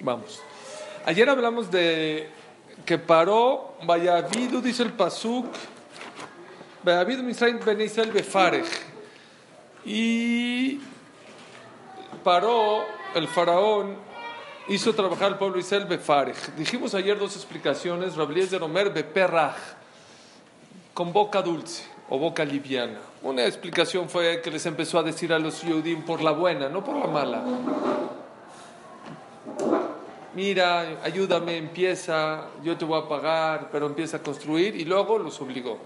Vamos. Ayer hablamos de que paró Vayavidu, dice el Pasuk, Vayavidu Misraim Ben Israel Befarech. Y paró el faraón, hizo trabajar al pueblo Israel Befarech. Dijimos ayer dos explicaciones, Rabliez de Romer Beperrach, con boca dulce o boca liviana. Una explicación fue que les empezó a decir a los Yehudim por la buena, no por la mala mira, ayúdame, empieza, yo te voy a pagar, pero empieza a construir y luego los obligó.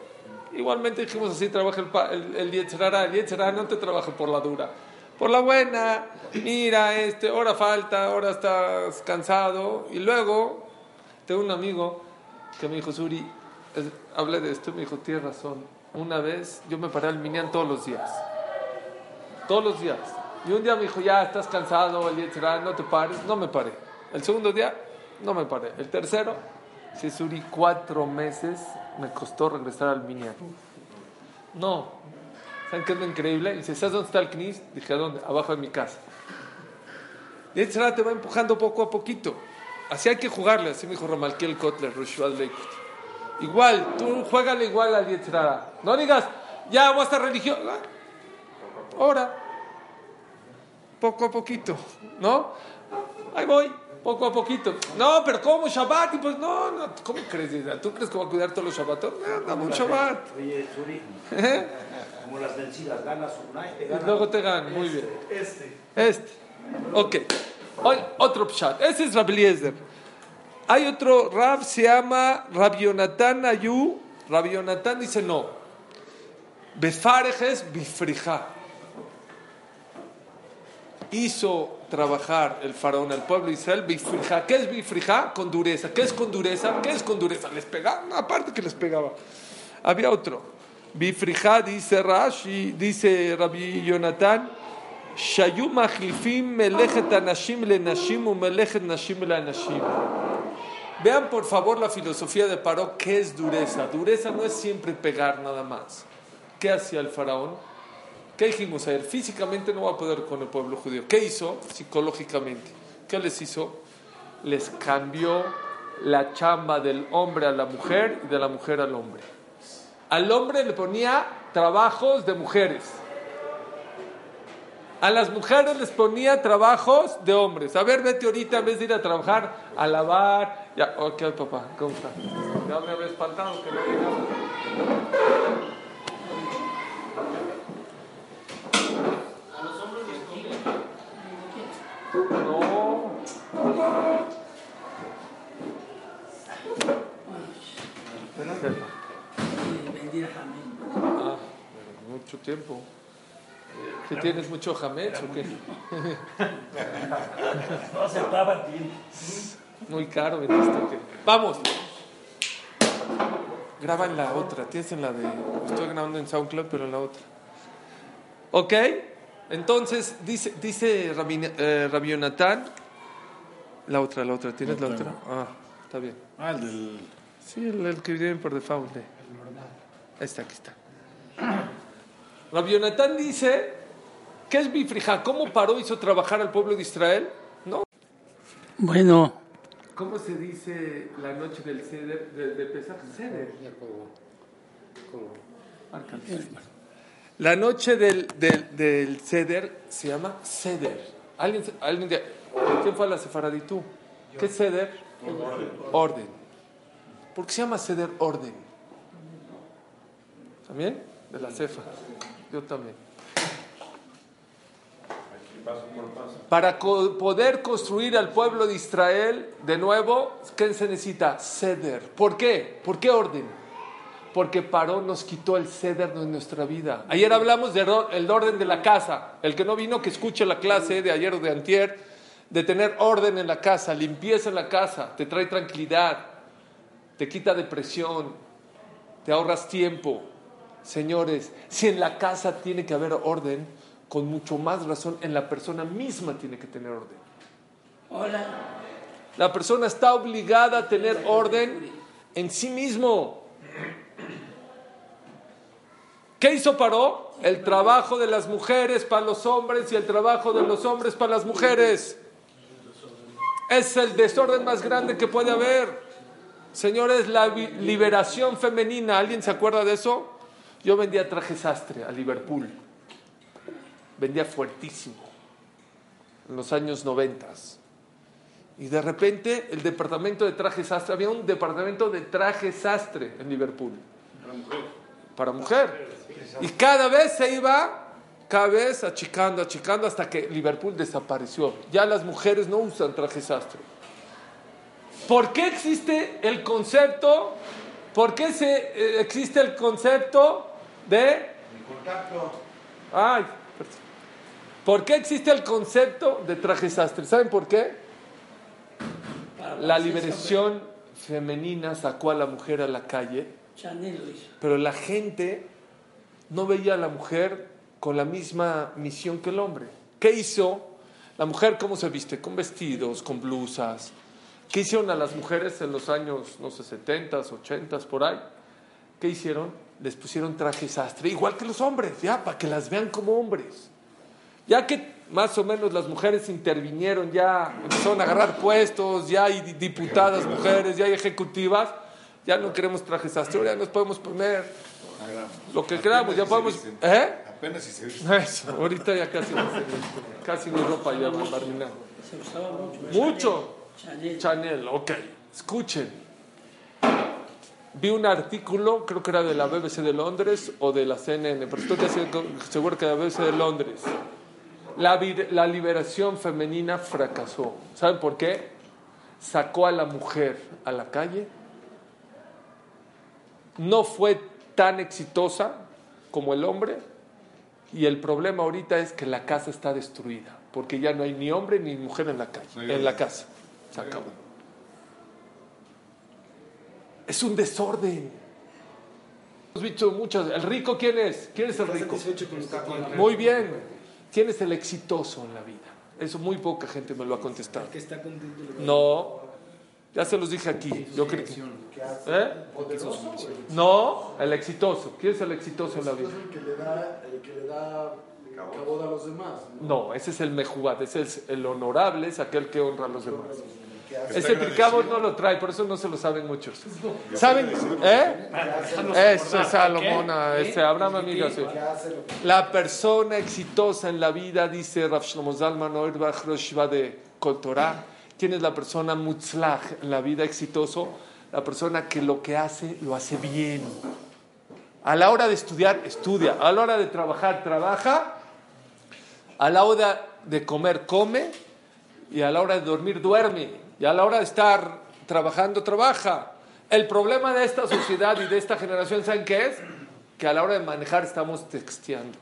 Igualmente dijimos así, trabaja el, el, el no te trabaja por la dura, por la buena, mira, este, ahora falta, ahora estás cansado y luego tengo un amigo que me dijo, Suri, hablé de esto me dijo, tienes razón, una vez yo me paré al Minyan todos los días, todos los días. Y un día me dijo, ya estás cansado, el no te pares, no me paré. El segundo día no me paré. El tercero, si subí cuatro meses, me costó regresar al Minyan. No. ¿Saben qué es lo increíble? Dice, ¿sabes dónde está el Knis? Dije, ¿a dónde? Abajo de mi casa. Y el te va empujando poco a poquito. Así hay que jugarle, así me dijo Ramalkiel Kotler, Igual, tú juégale igual al Yetzirah. No digas, ya voy a estar religión. Ahora, poco a poquito, ¿no? Ahí voy poco a poquito. No, pero ¿cómo Shabbat? Y pues no, no, ¿cómo crees? ¿Tú crees que va a cuidar todos los Shabbat? No, dame un Shabbat. Oye, Suri, ¿Eh? como las vencidas, ganas una y te ganan. Luego te ganan, muy bien. Este. Este. Ok. Hoy, otro pshat. Ese es Rabbi Eliezer. Hay otro Rab, se llama Rabbi Yonatan Ayu. Rabbi Yonatan dice no. Befarejes bifrija. Hizo trabajar el faraón al pueblo de Israel, bifrija. ¿Qué es bifrija? Con dureza. ¿Qué es con dureza? ¿Qué es con dureza? Les pegaba, aparte que les pegaba. Había otro. Bifrija dice Rashi, dice Rabbi Jonathan, anashim le nashim u melechet nashim le anashim. Vean por favor la filosofía de Paró, ¿qué es dureza? Dureza no es siempre pegar nada más. ¿Qué hacía el faraón? ¿Qué dijimos ayer? Físicamente no va a poder con el pueblo judío. ¿Qué hizo? Psicológicamente. ¿Qué les hizo? Les cambió la chamba del hombre a la mujer y de la mujer al hombre. Al hombre le ponía trabajos de mujeres. A las mujeres les ponía trabajos de hombres. A ver, vete ahorita en vez de ir a trabajar, a lavar. Ya, ok, papá, ¿cómo está? Ya me había espantado que no No. Ah, mucho tiempo. ¿Que tienes mucho jamés o qué? No aceptaban Muy caro. Vamos. Graba en la otra. Tienes en la de. Estoy grabando en SoundCloud, pero en la otra. ¿Ok? Entonces, dice, dice eh, la otra, la otra, ¿tienes la otra? Ah, está bien. Ah, el del... Sí, el, que viene por default. Ahí está, aquí está. Rabbi dice, ¿qué es bifrija? ¿Cómo paró hizo trabajar al pueblo de Israel? ¿No? Bueno. ¿Cómo se dice la noche del Seder, de, de Pesach? Seder. ¿Cómo? La noche del, del, del Seder se llama Seder. ¿Alguien, alguien de, ¿Quién fue a la Sefaraditú? ¿Qué es Seder? Orden. orden. ¿Por qué se llama Seder orden? ¿También? De la Cefa. Yo también. Para poder construir al pueblo de Israel de nuevo, ¿qué se necesita? Ceder. ¿Por qué? ¿Por qué orden? porque paró, nos quitó el ceder de nuestra vida. Ayer hablamos del orden de la casa. El que no vino, que escuche la clase de ayer o de antier, de tener orden en la casa, limpieza en la casa, te trae tranquilidad, te quita depresión, te ahorras tiempo. Señores, si en la casa tiene que haber orden, con mucho más razón en la persona misma tiene que tener orden. Hola. La persona está obligada a tener orden en sí mismo. ¿Qué hizo Paró? El trabajo de las mujeres para los hombres y el trabajo de los hombres para las mujeres. Es el desorden más grande que puede haber. Señores, la liberación femenina, ¿alguien se acuerda de eso? Yo vendía traje sastre a Liverpool. Vendía fuertísimo. En los años noventas. Y de repente el departamento de traje sastre, había un departamento de traje sastre en Liverpool. Para mujer. Para mujer. Y cada vez se iba, cada vez achicando, achicando, hasta que Liverpool desapareció. Ya las mujeres no usan traje sastre. ¿Por qué existe el concepto? ¿Por qué se, eh, existe el concepto de... contacto. Ay, ¿por qué existe el concepto de traje sastre? ¿Saben por qué? La liberación femenina sacó a la mujer a la calle, pero la gente no veía a la mujer con la misma misión que el hombre. ¿Qué hizo? La mujer, ¿cómo se viste? Con vestidos, con blusas, ¿Qué hicieron a las mujeres en los años, no sé, 70, 80, por ahí? ¿Qué hicieron? Les pusieron traje sastre, igual que los hombres, ya, para que las vean como hombres. Ya que más o menos las mujeres intervinieron, ya empezaron a agarrar puestos, ya hay diputadas mujeres, ya hay ejecutivas, ya no queremos traje sastre, ya nos podemos poner lo que queramos, ya podemos... ¿Eh? Apenas si se Eso, ahorita ya casi, casi ni ropa ya, Marina. Mucho. Chanel. ok. Escuchen. Vi un artículo, creo que era de la BBC de Londres o de la CNN, pero estoy seguro que de la BBC de Londres. La, la liberación femenina fracasó. ¿Saben por qué? Sacó a la mujer a la calle. No fue tan exitosa como el hombre. Y el problema ahorita es que la casa está destruida, porque ya no hay ni hombre ni mujer en la calle, en la casa. Se acabó. Es un desorden. Hemos dicho muchas. ¿El rico quién es? ¿Quién es el rico? Muy bien. ¿Quién es el exitoso en la vida? Eso muy poca gente me lo ha contestado. No, ya se los dije aquí. Yo creo que. ¿Eh? No, el exitoso. ¿Quién es el exitoso en la vida? El que le da, el que le da a los demás. No, ese es el mejubat, ese es el honorable, es aquel que honra a los demás. Ese tricabo no lo trae, por eso no se lo saben muchos. ¿Saben? ¿Eh? Eso es Salomona, ese Abraham amigo. La persona exitosa en la vida, dice Rav Shlomo Zalman de Kotorah, ¿quién es la persona mutzlach en la vida exitoso? La persona que lo que hace, lo hace bien. A la hora de estudiar, estudia. A la hora de trabajar, trabaja. A la hora de comer, come. Y a la hora de dormir, duerme y a la hora de estar trabajando, trabaja. El problema de esta sociedad y de esta generación, ¿saben qué es? Que a la hora de manejar estamos texteando.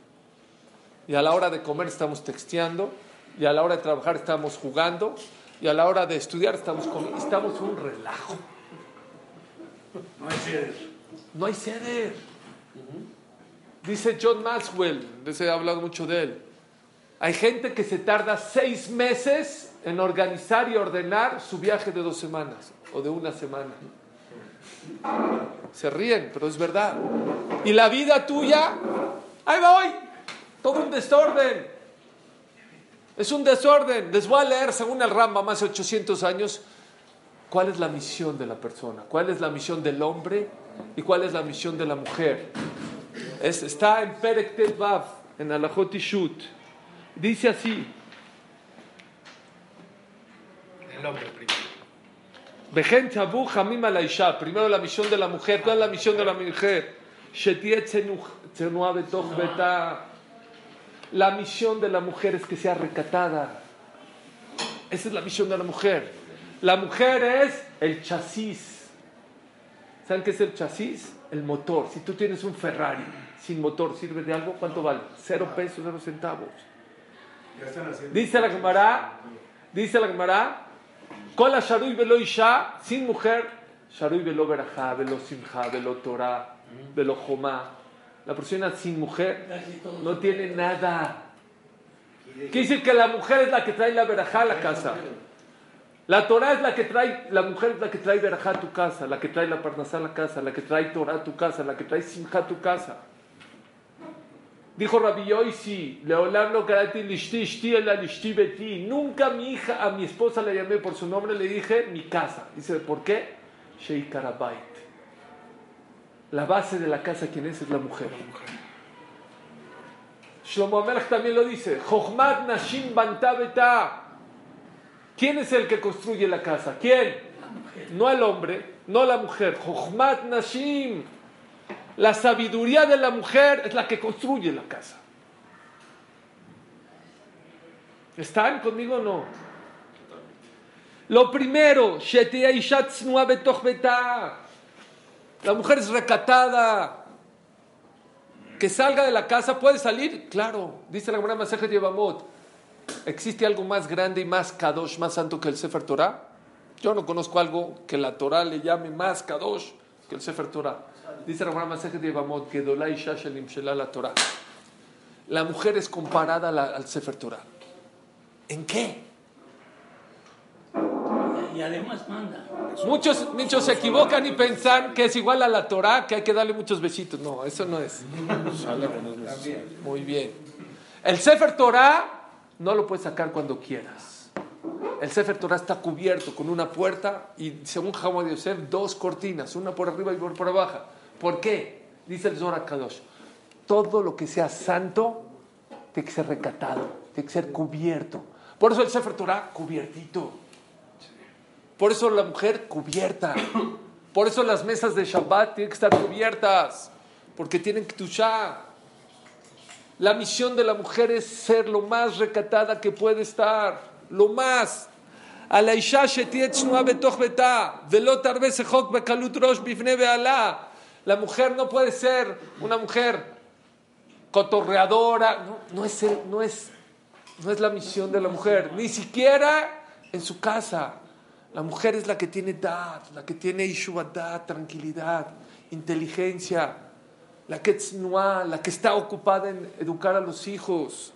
Y a la hora de comer estamos texteando. Y a la hora de trabajar estamos jugando. Y a la hora de estudiar estamos comiendo. Estamos un relajo. No hay ceder. No hay ceder. Dice John Maxwell, se ha hablado mucho de él. Hay gente que se tarda seis meses en organizar y ordenar su viaje de dos semanas o de una semana. Se ríen, pero es verdad. Y la vida tuya, ahí va todo un desorden. Es un desorden. Les voy a leer, según el Rambam, hace 800 años, cuál es la misión de la persona, cuál es la misión del hombre y cuál es la misión de la mujer. está en Perek Vav, en Alajot. Dice así, el hombre primero. Primero la misión de la mujer. ¿Cuál es la misión de la mujer? La misión de la mujer es que sea recatada. Esa es la misión de la mujer. La mujer es el chasis. ¿Saben qué es el chasis? El motor. Si tú tienes un Ferrari sin motor, ¿sirve de algo? ¿Cuánto vale? Cero pesos, cero centavos. Dice la Gemara, dice la Gemara, con la Sharui velo Isha, sin mujer, Sharui velo Berajá, velo Simha, velo Torah, velo Jomá. La persona sin mujer no tiene nada. Quiere decir que la mujer es la que trae la Berajá a la casa. La Torah es la que trae, la mujer es la que trae Berajá a tu casa, la que trae la Parnasá a la casa, la que trae Torah a tu casa, la que trae Simha a tu casa. Dijo Rabbi Yoisi, Leolam lo karati lishti, ishti el lishti beti. Nunca a mi hija, a mi esposa le llamé por su nombre, le dije mi casa. Dice, ¿por qué? Sheikh Karabait. La base de la casa, ¿quién es? Es la mujer. Shlomo Amelech también lo dice. Jochmat Nashim Bantabeta. ¿Quién es el que construye la casa? ¿Quién? No el hombre, no la mujer. Jochmat Nashim. La sabiduría de la mujer es la que construye la casa. ¿Están conmigo o no? Lo primero, la mujer es recatada. Que salga de la casa, ¿puede salir? Claro, dice la Gemara Masejet Yevamot. ¿Existe algo más grande y más kadosh, más santo que el Sefer Torah? Yo no conozco algo que la Torah le llame más kadosh que el Sefer Torah. Dice la Gemara Masejet Yevamot, que Dolai la Torah. La mujer es comparada al Sefer Torah. ¿En qué? Y además manda. Muchos, muchos se equivocan y piensan que es igual a la Torah, que hay que darle muchos besitos. No, eso no es. Muy bien. El Sefer Torah no lo puedes sacar cuando quieras. El Sefer Torah está cubierto con una puerta y según Hamad Yosef, dos cortinas, una por arriba y una por abajo. ¿Por qué? Dice el Zohar Kadosh. Todo lo que sea santo tiene que ser recatado, tiene que ser cubierto. Por eso el Sefer Torah cubiertito. Por eso la mujer cubierta. Por eso las mesas de Shabbat tienen que estar cubiertas. Porque tienen que tuchar. La misión de la mujer es ser lo más recatada que puede estar. Lo más. A la isha La mujer no puede ser una mujer cotorreadora. No, es, no, es, no es la misión de la mujer. Ni siquiera en su casa. La mujer es la que tiene dad, la que tiene dad, tranquilidad, inteligencia, la que la que está ocupada en educar a los hijos.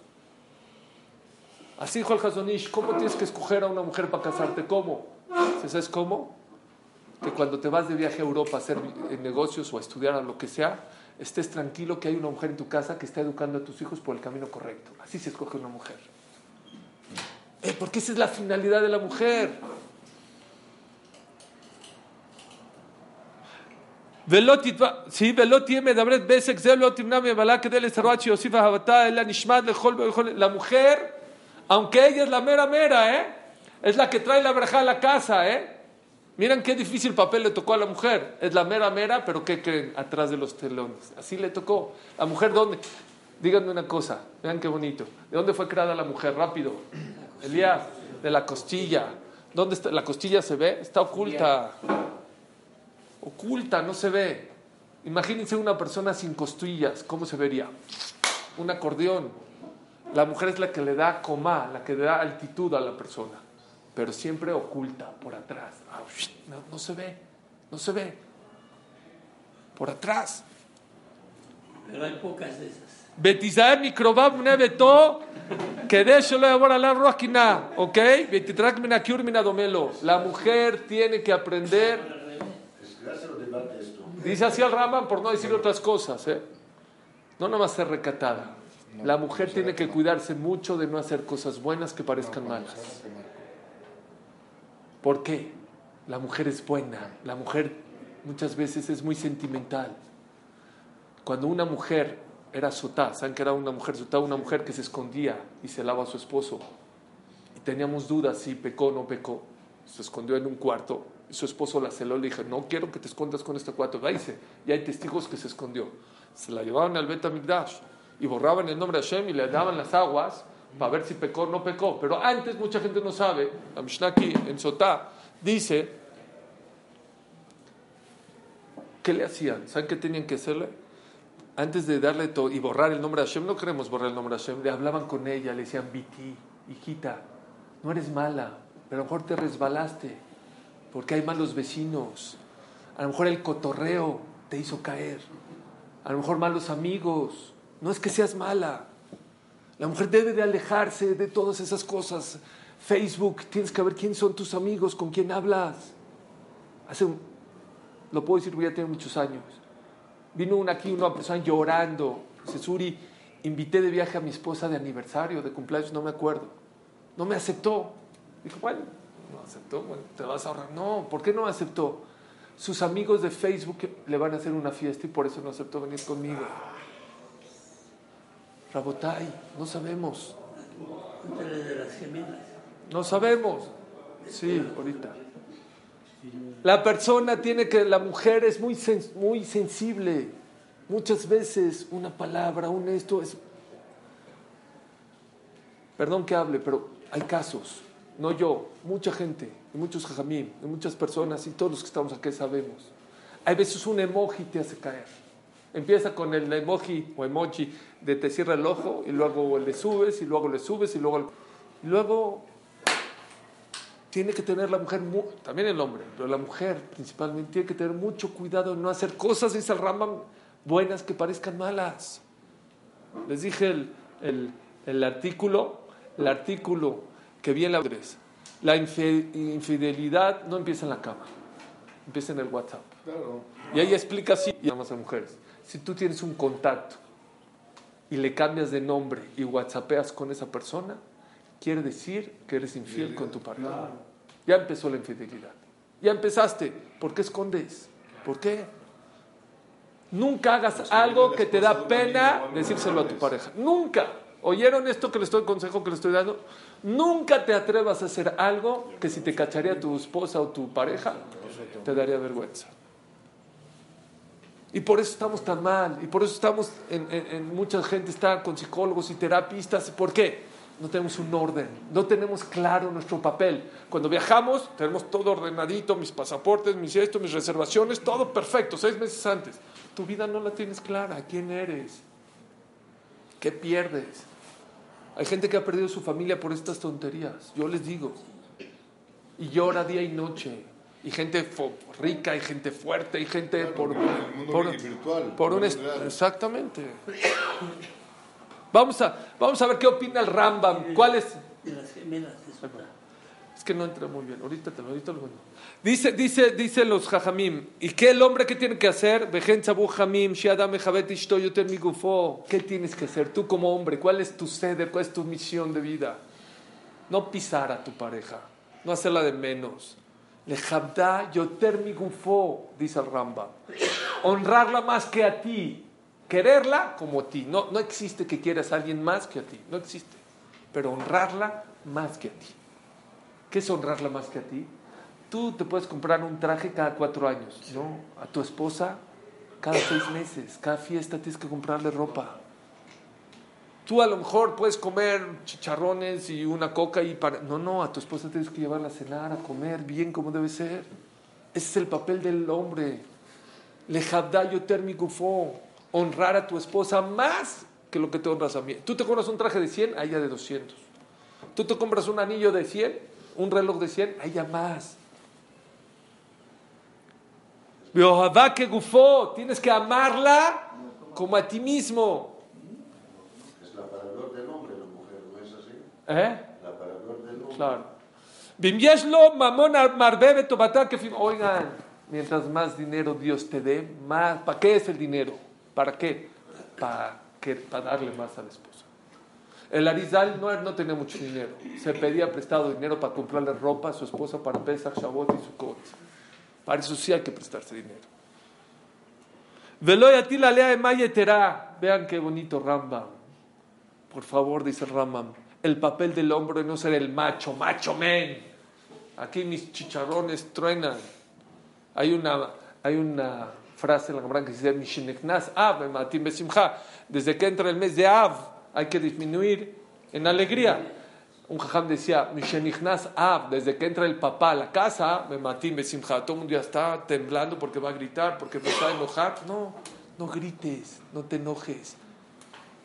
Así dijo el Hazonish, ¿cómo tienes que escoger a una mujer para casarte? ¿Cómo? ¿Sabes cómo? Que cuando te vas de viaje a Europa a hacer negocios o a estudiar a lo que sea, estés tranquilo que hay una mujer en tu casa que está educando a tus hijos por el camino correcto. Así se escoge una mujer. Eh, porque esa es la finalidad de la mujer. La mujer, aunque ella es la mera mera, ¿eh? es la que trae la verja a la casa. ¿eh? Miren qué difícil papel le tocó a la mujer. Es la mera mera, pero ¿qué creen? Atrás de los telones. Así le tocó. La mujer, ¿dónde? Díganme una cosa. Vean qué bonito. ¿De dónde fue creada la mujer? Rápido. Elías, de la costilla. ¿Dónde está? La costilla se ve, está oculta oculta, no se ve. Imagínense una persona sin costillas, ¿cómo se vería? Un acordeón. La mujer es la que le da coma, la que le da altitud a la persona, pero siempre oculta por atrás. Ah, no, se ve, no se ve. Por atrás. Pero hay pocas de esas. Betizaer mikrobab nebeto, que de eso le a la roquina, ¿ok? Betitrak domelo. La mujer tiene que aprender Dice así al Raman por no decir otras cosas. ¿eh? No nomás ser recatada. La mujer tiene que cuidarse mucho de no hacer cosas buenas que parezcan malas. ¿Por qué? La mujer es buena. La mujer muchas veces es muy sentimental. Cuando una mujer era sotá, ¿saben que era una mujer sotá? Una mujer que se escondía y se lava a su esposo. Y teníamos dudas si pecó o no pecó. Se escondió en un cuarto su esposo la celó, le dije, no quiero que te escondas con este cuatro. Dice, y hay testigos que se escondió. Se la llevaban al Bet y borraban el nombre de Hashem y le daban las aguas para ver si pecó o no pecó. Pero antes mucha gente no sabe, la en Sotá dice, ¿qué le hacían? ¿Saben qué tenían que hacerle? Antes de darle todo y borrar el nombre de Hashem, no queremos borrar el nombre de Hashem, le hablaban con ella, le decían, Viti, hijita, no eres mala, pero a lo mejor te resbalaste porque hay malos vecinos. A lo mejor el cotorreo te hizo caer. A lo mejor malos amigos. No es que seas mala. La mujer debe de alejarse de todas esas cosas. Facebook, tienes que ver quién son tus amigos, con quién hablas. Hace, lo puedo decir, ya tiene muchos años. Vino una aquí, una persona llorando. Dice, Suri, invité de viaje a mi esposa de aniversario, de cumpleaños, no me acuerdo. No me aceptó. Dije, bueno, no aceptó, te vas a ahorrar. No, ¿por qué no aceptó? Sus amigos de Facebook le van a hacer una fiesta y por eso no aceptó venir conmigo. Rabotai, no sabemos. Cuéntale de las gemelas. No sabemos. Sí, ahorita. La persona tiene que, la mujer es muy, sen- muy sensible. Muchas veces una palabra, un esto es... Perdón que hable, pero hay casos. No yo, mucha gente, y muchos jajamim, y muchas personas, y todos los que estamos aquí sabemos. Hay veces un emoji te hace caer. Empieza con el emoji o emoji de te cierra el ojo, y luego le subes, y luego le subes, y luego... Y luego tiene que tener la mujer, mu- también el hombre, pero la mujer principalmente tiene que tener mucho cuidado en no hacer cosas, dice el Rambam, buenas que parezcan malas. Les dije el, el- el artículo, el artículo que vi en la La infidelidad no empieza en la cama, empieza en el WhatsApp. Y ahí explica así, y además a mujeres, si tú tienes un contacto y le cambias de nombre y whatsappeas con esa persona, quiere decir que eres infiel con tu pareja. Ya empezó la infidelidad. Ya empezaste. ¿Por qué escondes? ¿Por qué? Nunca hagas algo que te da pena decírselo a tu pareja. Nunca. ¿Oyeron esto que le estoy consejo que le estoy dando? Nunca te atrevas a hacer algo que si te cacharía tu esposa o tu pareja, te daría vergüenza. Y por eso estamos tan mal, y por eso estamos, en, en- mucha gente está con psicólogos y terapistas. ¿Por qué? No tenemos un orden, no tenemos claro nuestro papel. Cuando viajamos, tenemos todo ordenadito, mis pasaportes, mis esto, mis reservaciones, todo perfecto, seis meses antes. Tu vida no la tienes clara, ¿quién eres? ¿Qué pierdes? Hay gente que ha perdido su familia por estas tonterías, yo les digo. Y llora día y noche. Y gente rica, y gente fuerte, y gente por, el mundo por, virtual, por un exactamente. Vamos a, vamos a ver qué opina el Rambam. ¿Cuál es? De las gemelas de Sotá. Es que no entra muy bien. Ahorita te lo ahorita lo cuento. Dice, dice, dice los jajamim. ¿Y qué el hombre que tiene que hacer? ¿Qué tienes que hacer tú como hombre? ¿Cuál es tu seder? ¿Cuál es tu misión de vida? No pisar a tu pareja. No hacerla de menos. Lejabda yoter migufo, dice el Rambam. Honrarla más que a ti. Quererla como a ti. No, no existe que quieras a alguien más que a ti. No existe. Pero honrarla más que a ti. ¿Qué es honrarla más que a ti? Tú te puedes comprar un traje cada cuatro años, ¿no? A tu esposa cada seis meses, cada fiesta tienes que comprarle ropa. Tú a lo mejor puedes comer chicharrones y una coca y para... No, no, a tu esposa tienes que llevarla a cenar, a comer bien como debe ser. Ese es el papel del hombre. Lejabda yoter migufo. Honrar a tu esposa más que lo que te honras a mí. Tú te compras un traje de 100, a ella de 200. Tú te compras un anillo de 100, un reloj de 100, a ella más. Que gufó, tienes que amarla como a ti mismo. Es la palabra del hombre, la mujer, ¿no es así? ¿Eh? La palabra del hombre. Claro. Oigan, mientras más dinero Dios te dé, más. ¿Para qué es el dinero? ¿Para qué? Para, que, para darle más a la esposa. El Arizal no, no tenía mucho dinero. Se pedía prestado dinero para comprarle ropa a su esposa para Pesach, Shabbat y Sukkot. Para eso sí hay que prestarse dinero. Veloy a ti la lea de Mayetera. Vean qué bonito Rambam. Por favor, dice Rambam. El papel del hombre no ser el macho, macho men. Aquí mis chicharrones truenan. Hay una, hay una frase en la Gemara que dice "Mishineknas Av ematim besimcha". Desde que entra el mes de Av hay que disminuir en alegría. Un jajam decía, "Mishenichnas Av", desde que entra el papá a la casa, "Ematim besimcha". Todo el mundo ya está temblando porque va a gritar, porque va a enojar. No, no grites, no te enojes.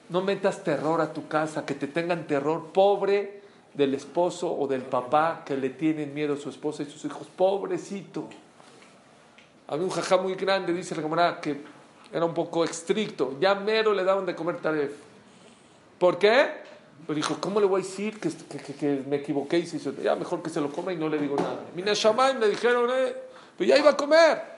No metas terror a tu casa, que te tengan terror, pobre del esposo o del papá que le tienen miedo a su esposa y sus hijos. Pobrecito. Había un jajá muy grande, dice la camarada, que era un poco estricto. Ya mero le daban de comer taref. ¿Por qué? Pues dijo, ¿cómo le voy a decir que, que- me equivoqué y se hizo? Ya mejor que se lo coma y no le digo nada. Mina Shamaim le dijeron, eh, pues ya iba a comer.